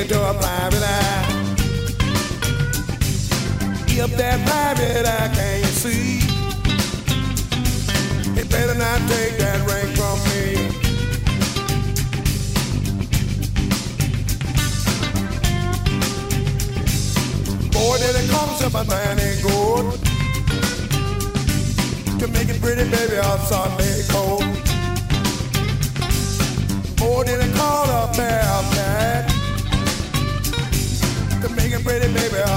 It to a private eye. If that private eye can't see, he better not take that ring from me. Boy, did it cost him a man ain't good to make it pretty, baby, on Sunday cold.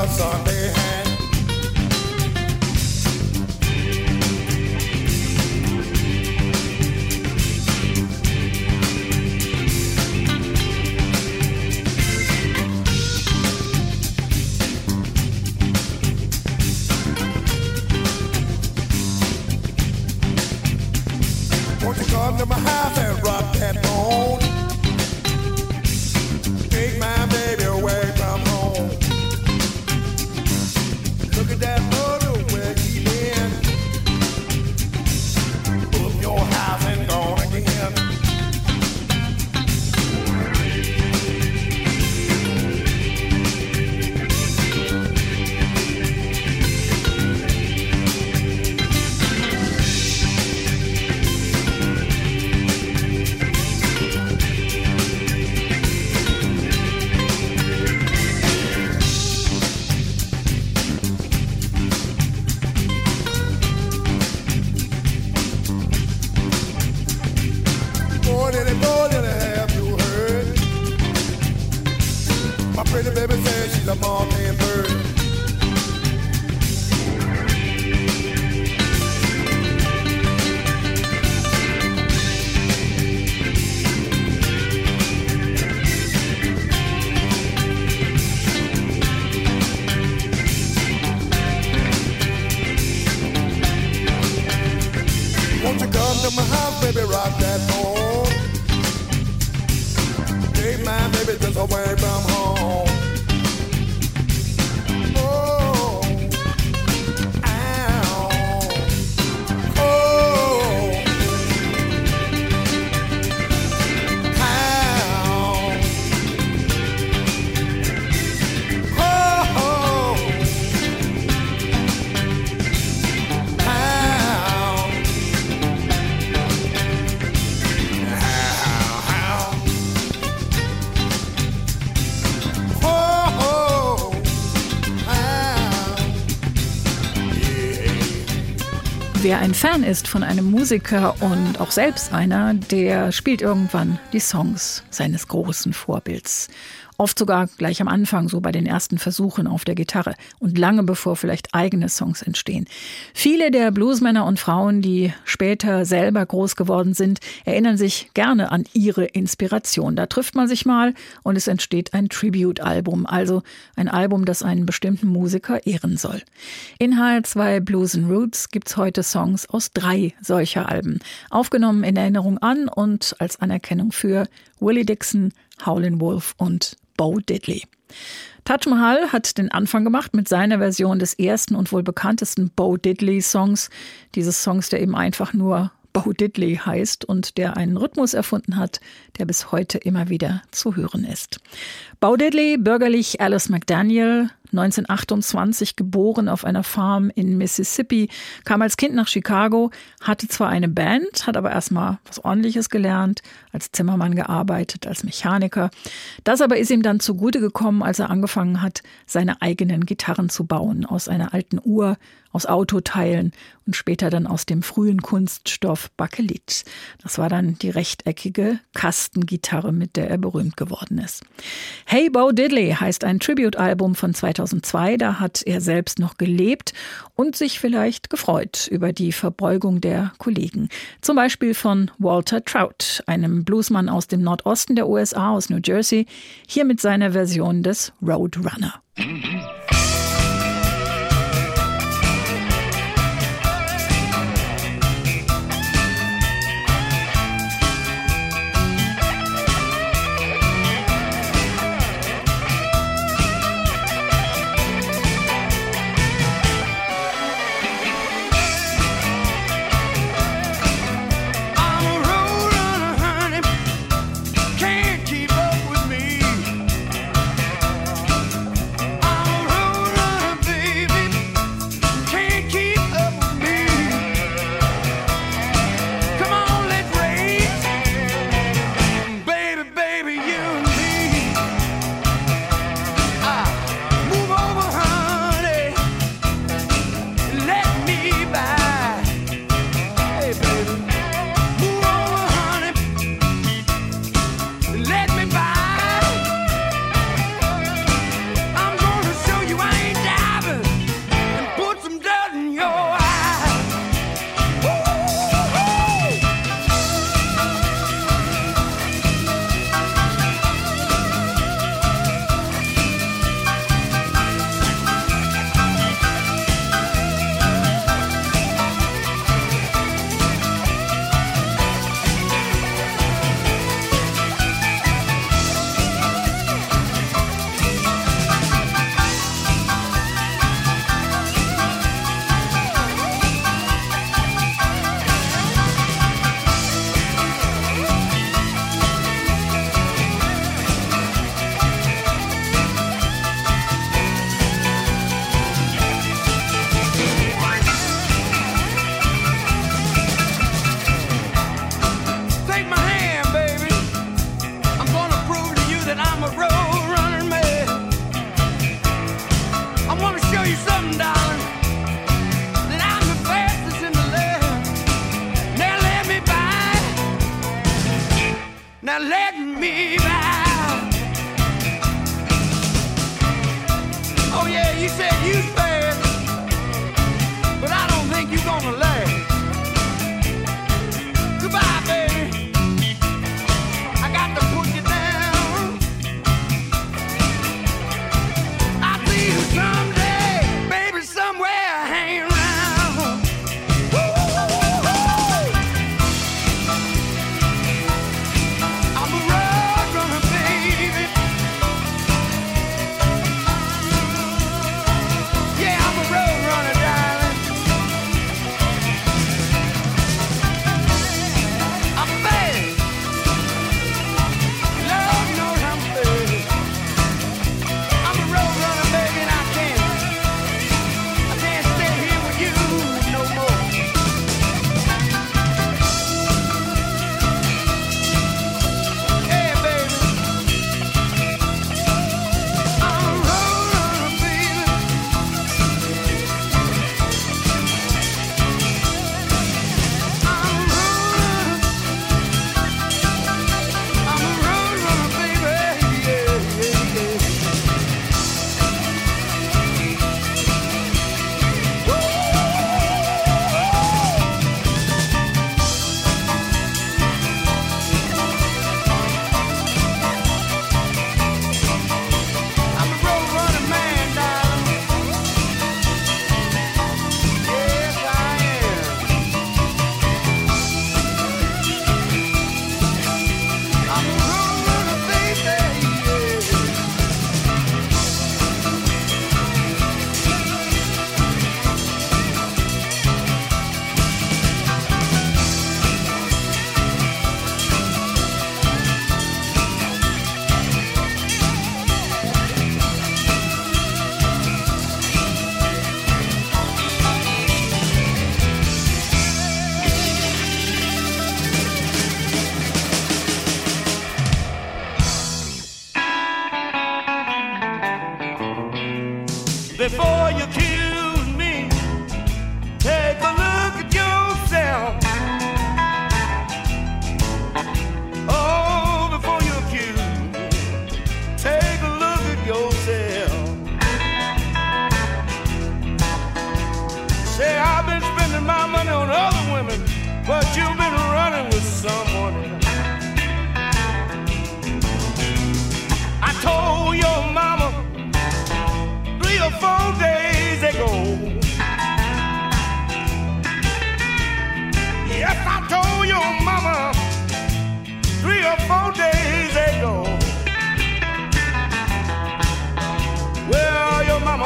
outside. Wer ein Fan ist von einem Musiker und auch selbst einer, der spielt irgendwann die Songs seines großen Vorbilds. Oft sogar gleich am Anfang, so bei den ersten Versuchen auf der Gitarre und lange bevor vielleicht eigene Songs entstehen. Viele der Bluesmänner und Frauen, die später selber groß geworden sind, erinnern sich gerne an ihre Inspiration. Da trifft man sich mal und es entsteht ein Tribute-Album, also ein Album, das einen bestimmten Musiker ehren soll. In HR2 Blues and Roots gibt's heute Songs aus drei solcher Alben, aufgenommen in Erinnerung an und als Anerkennung für Willie Dixon, Howlin' Wolf und Bo Diddley. Taj Mahal hat den Anfang gemacht mit seiner Version des ersten und wohl bekanntesten Bo Diddley Songs. Dieses Songs, der eben einfach nur Bo Diddley heißt und der einen Rhythmus erfunden hat, der bis heute immer wieder zu hören ist. Bo Diddley, bürgerlich Alice McDaniel, 1928 geboren auf einer Farm in Mississippi, kam als Kind nach Chicago, hatte zwar eine Band, hat aber erstmal was ordentliches gelernt, als Zimmermann gearbeitet, als Mechaniker. Das aber ist ihm dann zugute gekommen, als er angefangen hat, seine eigenen Gitarren zu bauen aus einer alten Uhr, aus Autoteilen und später dann aus dem frühen Kunststoff Bakelit. Das war dann die rechteckige Kastengitarre, mit der er berühmt geworden ist. Hey Bo Diddley heißt ein Tribute-Album von 2002. Da hat er selbst noch gelebt und sich vielleicht gefreut über die Verbeugung der Kollegen. Zum Beispiel von Walter Trout, einem Bluesmann aus dem Nordosten der USA, aus New Jersey, hier mit seiner Version des Roadrunner.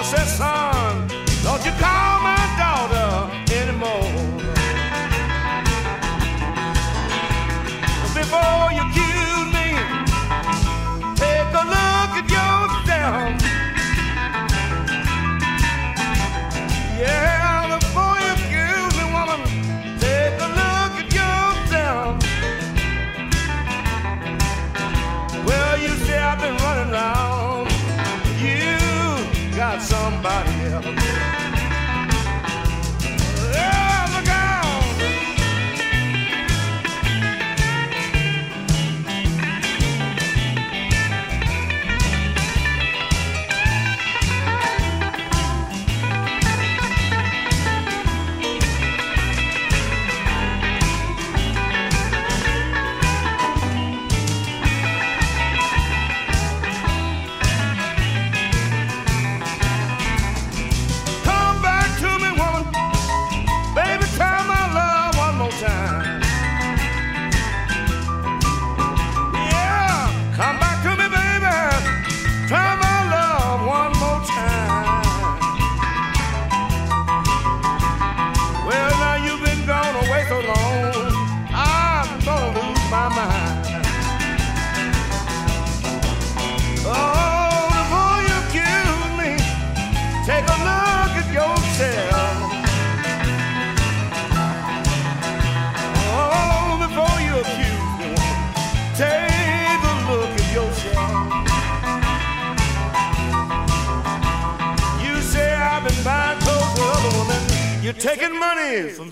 você sabe.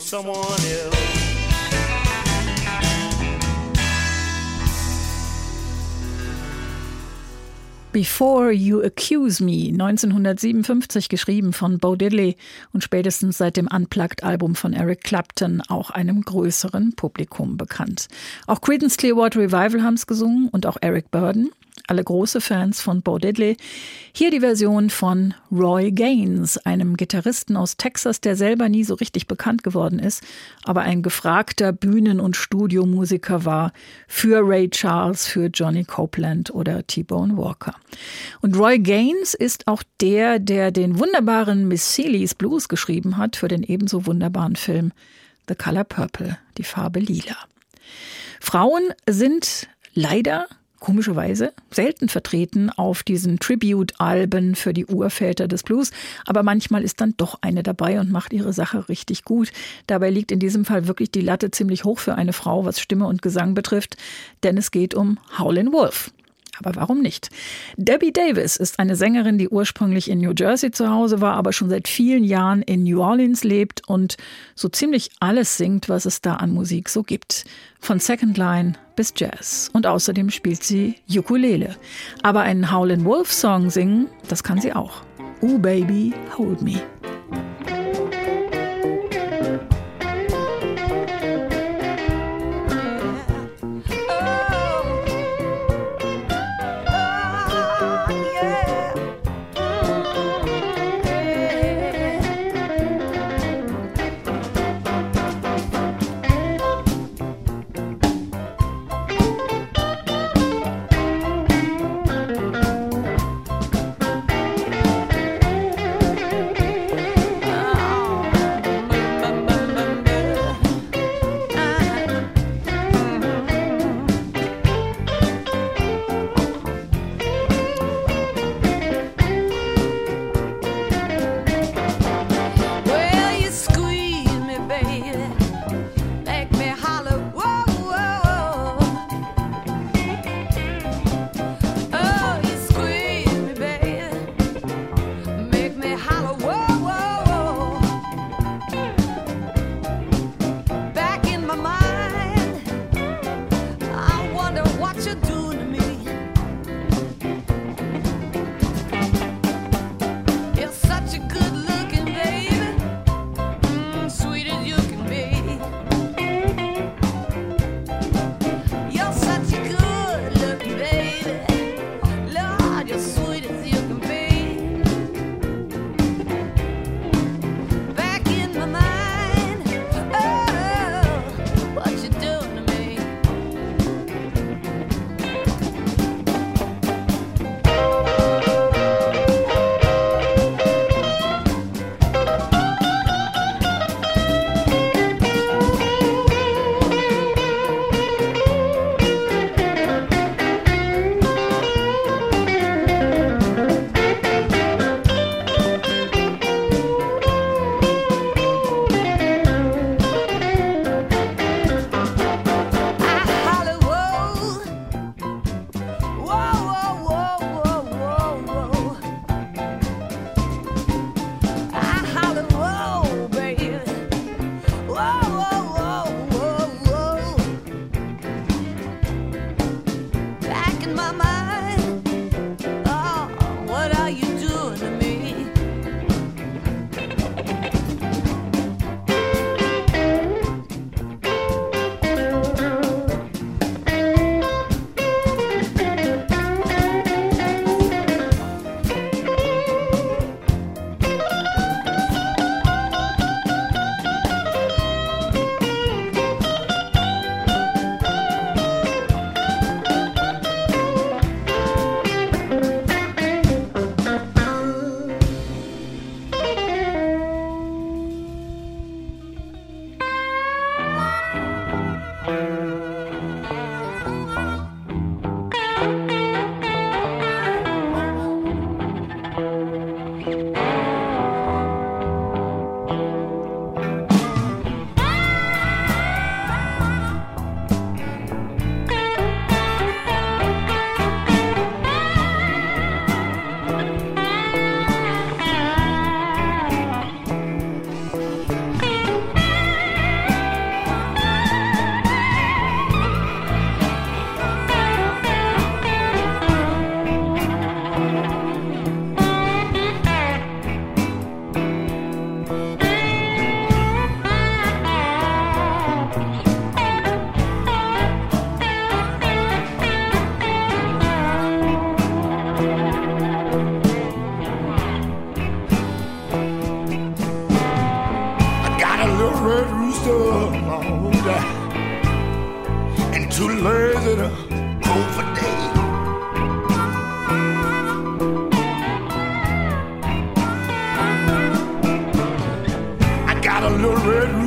Someone else. Before You Accuse Me, 1957 geschrieben von Bo Diddley und spätestens seit dem Unplugged-Album von Eric Clapton auch einem größeren Publikum bekannt. Auch Creedence Clearwater Revival haben es gesungen und auch Eric Burden. Alle große Fans von Bo Diddley. Hier die Version von Roy Gaines, einem Gitarristen aus Texas, der selber nie so richtig bekannt geworden ist, aber ein gefragter Bühnen- und Studiomusiker war für Ray Charles, für Johnny Copeland oder T-Bone Walker. Und Roy Gaines ist auch der, der den wunderbaren Miss Celie's Blues geschrieben hat für den ebenso wunderbaren Film The Color Purple, die Farbe Lila. Frauen sind leider komischerweise selten vertreten auf diesen Tribute-Alben für die Urväter des Blues, aber manchmal ist dann doch eine dabei und macht ihre Sache richtig gut. Dabei liegt in diesem Fall wirklich die Latte ziemlich hoch für eine Frau, was Stimme und Gesang betrifft, denn es geht um Howlin' Wolf. Aber warum nicht? Debbie Davis ist eine Sängerin, die ursprünglich in New Jersey zu Hause war, aber schon seit vielen Jahren in New Orleans lebt und so ziemlich alles singt, was es da an Musik so gibt. Von Second Line bis Jazz. Und außerdem spielt sie Ukulele. Aber einen Howlin' Wolf Song singen, das kann sie auch. Ooh Baby, Hold Me.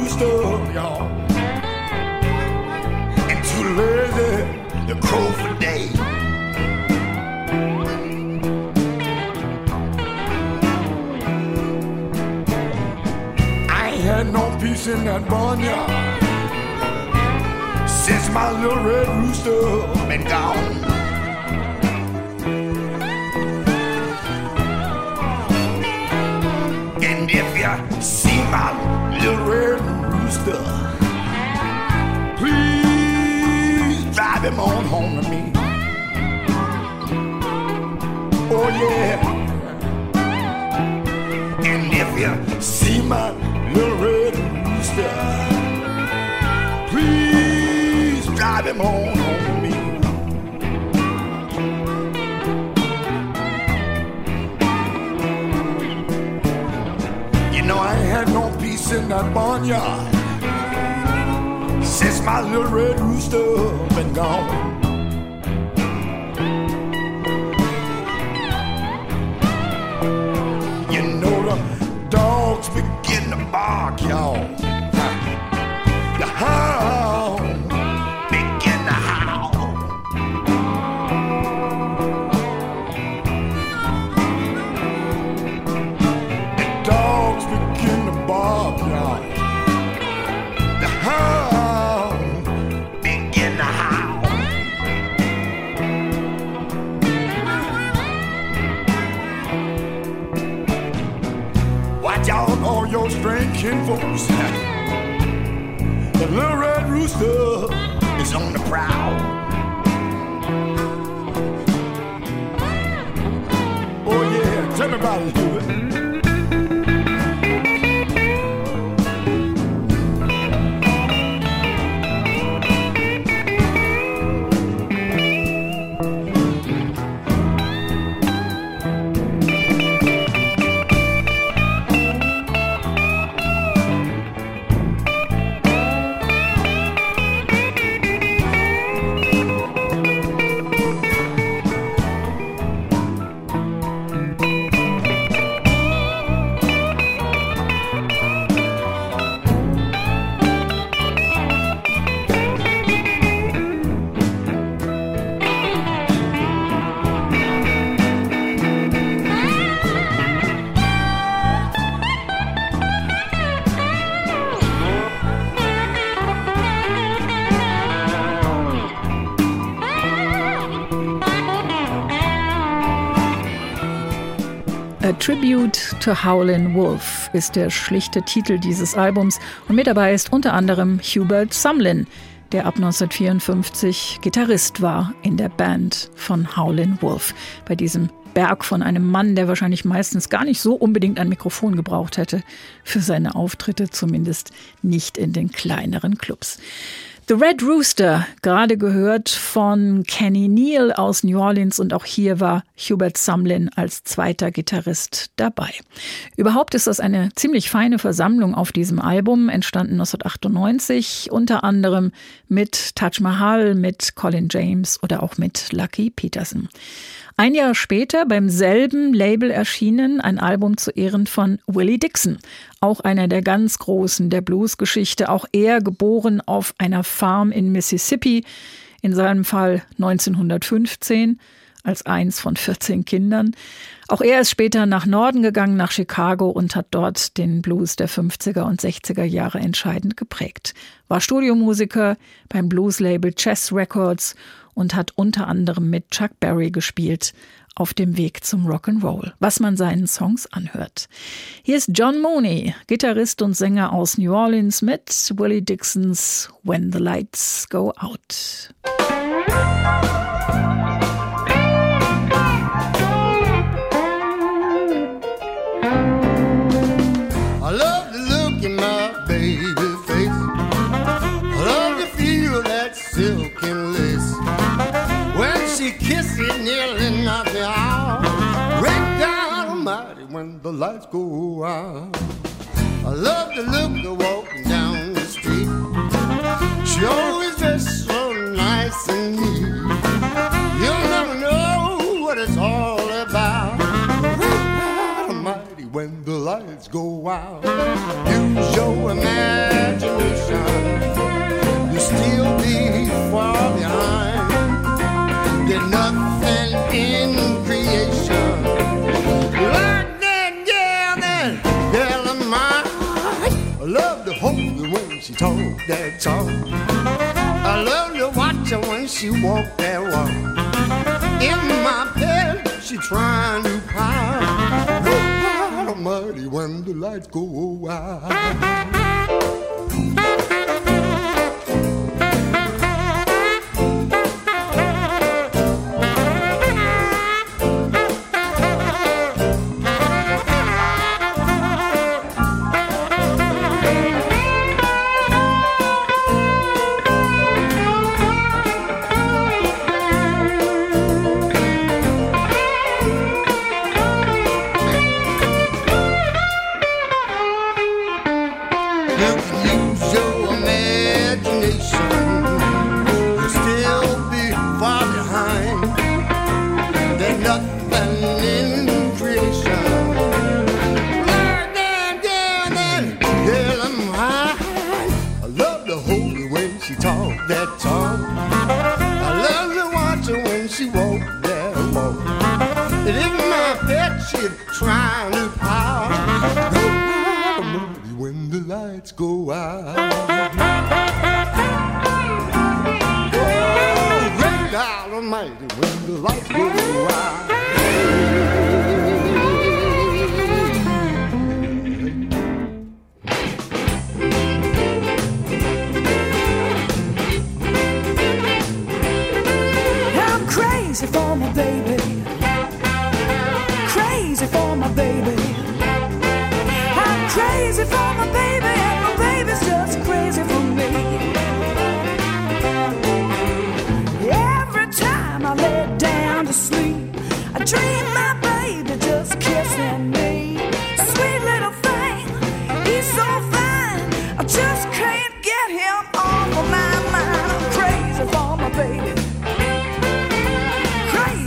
used up, y'all. And too lazy to crow for days. I ain't had no peace in that barnyard since my little red rooster been gone. if you see my rooster. Please drive him on home to me. Oh, yeah. And if you see my little red rooster, please drive him on home to me. You know, I ain't had no peace in that barnyard since my little red rooster been gone. You know the dogs begin to bark, y'all. The hound. making voice. The little red rooster is on the prowl. Oh yeah, tell me it. Tribute to Howlin' Wolf ist der schlichte Titel dieses Albums und mit dabei ist unter anderem Hubert Sumlin, der ab 1954 Gitarrist war in der Band von Howlin' Wolf. Bei diesem Berg von einem Mann, der wahrscheinlich meistens gar nicht so unbedingt ein Mikrofon gebraucht hätte für seine Auftritte, zumindest nicht in den kleineren Clubs. The Red Rooster, gerade gehört von Kenny Neal aus New Orleans und auch hier war Hubert Sumlin als zweiter Gitarrist dabei. Überhaupt ist das eine ziemlich feine Versammlung auf diesem Album, entstanden 1998, unter anderem mit Taj Mahal, mit Colin James oder auch mit Lucky Peterson. Ein Jahr später beim selben Label erschienen ein Album zu Ehren von Willie Dixon, auch einer der ganz Großen der Bluesgeschichte, auch er geboren auf einer Farm in Mississippi, in seinem Fall 1915 als eins von 14 Kindern. Auch er ist später nach Norden gegangen, nach Chicago und hat dort den Blues der 50er und 60er Jahre entscheidend geprägt. War Studiomusiker beim Blueslabel Chess Records und hat unter anderem mit Chuck Berry gespielt auf dem Weg zum Rock'n'Roll, was man seinen Songs anhört. Hier ist John Mooney, Gitarrist und Sänger aus New Orleans mit Willie Dixons When the Lights Go Out. when the lights go out. I love to look her walking down the street. She always dressed so nice and neat. You'll never know what it's all about. Almighty, when the lights go out, use your imagination. You'll still be far behind. There's nothing in talk that talk. I love to watch her when she walk that walk. In my bed, she trying to power. Oh, muddy when the lights go out. trying to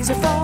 It's are false.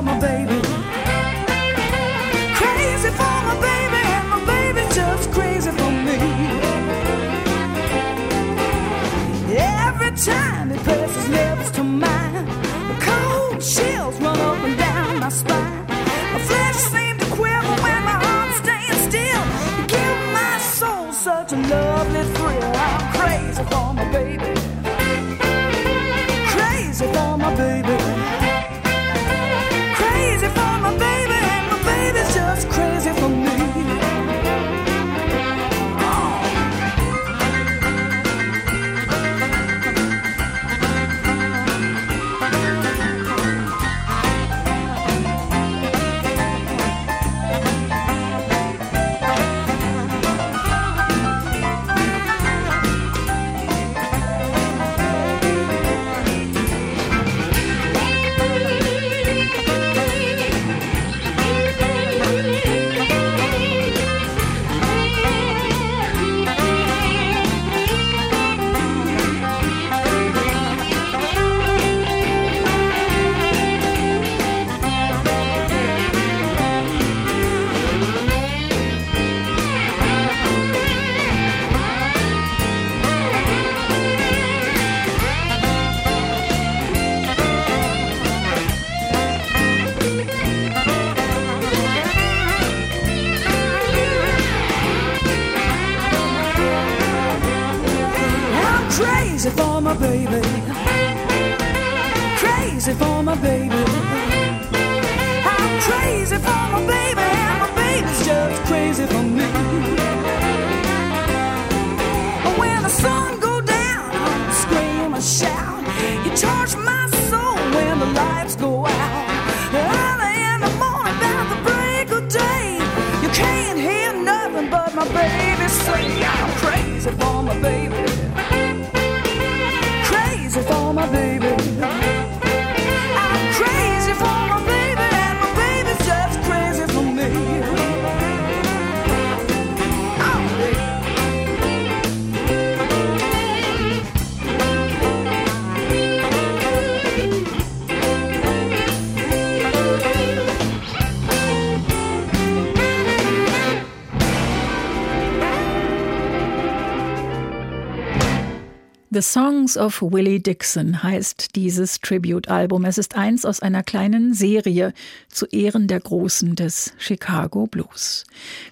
The Songs of Willie Dixon heißt dieses Tribute-Album. Es ist eins aus einer kleinen Serie zu Ehren der Großen des Chicago Blues.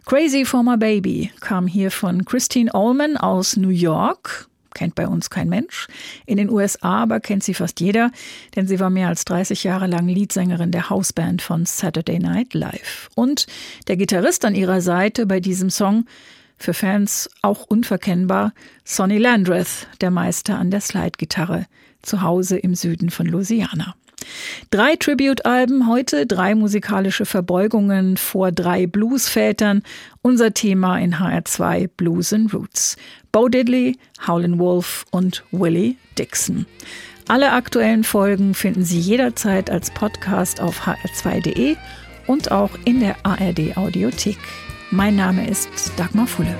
Crazy for My Baby kam hier von Christine Allman aus New York. Kennt bei uns kein Mensch. In den USA aber kennt sie fast jeder, denn sie war mehr als 30 Jahre lang Leadsängerin der Hausband von Saturday Night Live. Und der Gitarrist an ihrer Seite bei diesem Song für Fans auch unverkennbar Sonny Landreth, der Meister an der Slide-Gitarre, zu Hause im Süden von Louisiana. Drei Tribute-Alben heute, drei musikalische Verbeugungen vor drei Bluesvätern. Unser Thema in HR2 Blues and Roots. Bo Diddley, Howlin' Wolf und Willie Dixon. Alle aktuellen Folgen finden Sie jederzeit als Podcast auf hr2.de und auch in der ARD Audiothek. Mein Name ist Dagmar Fulle.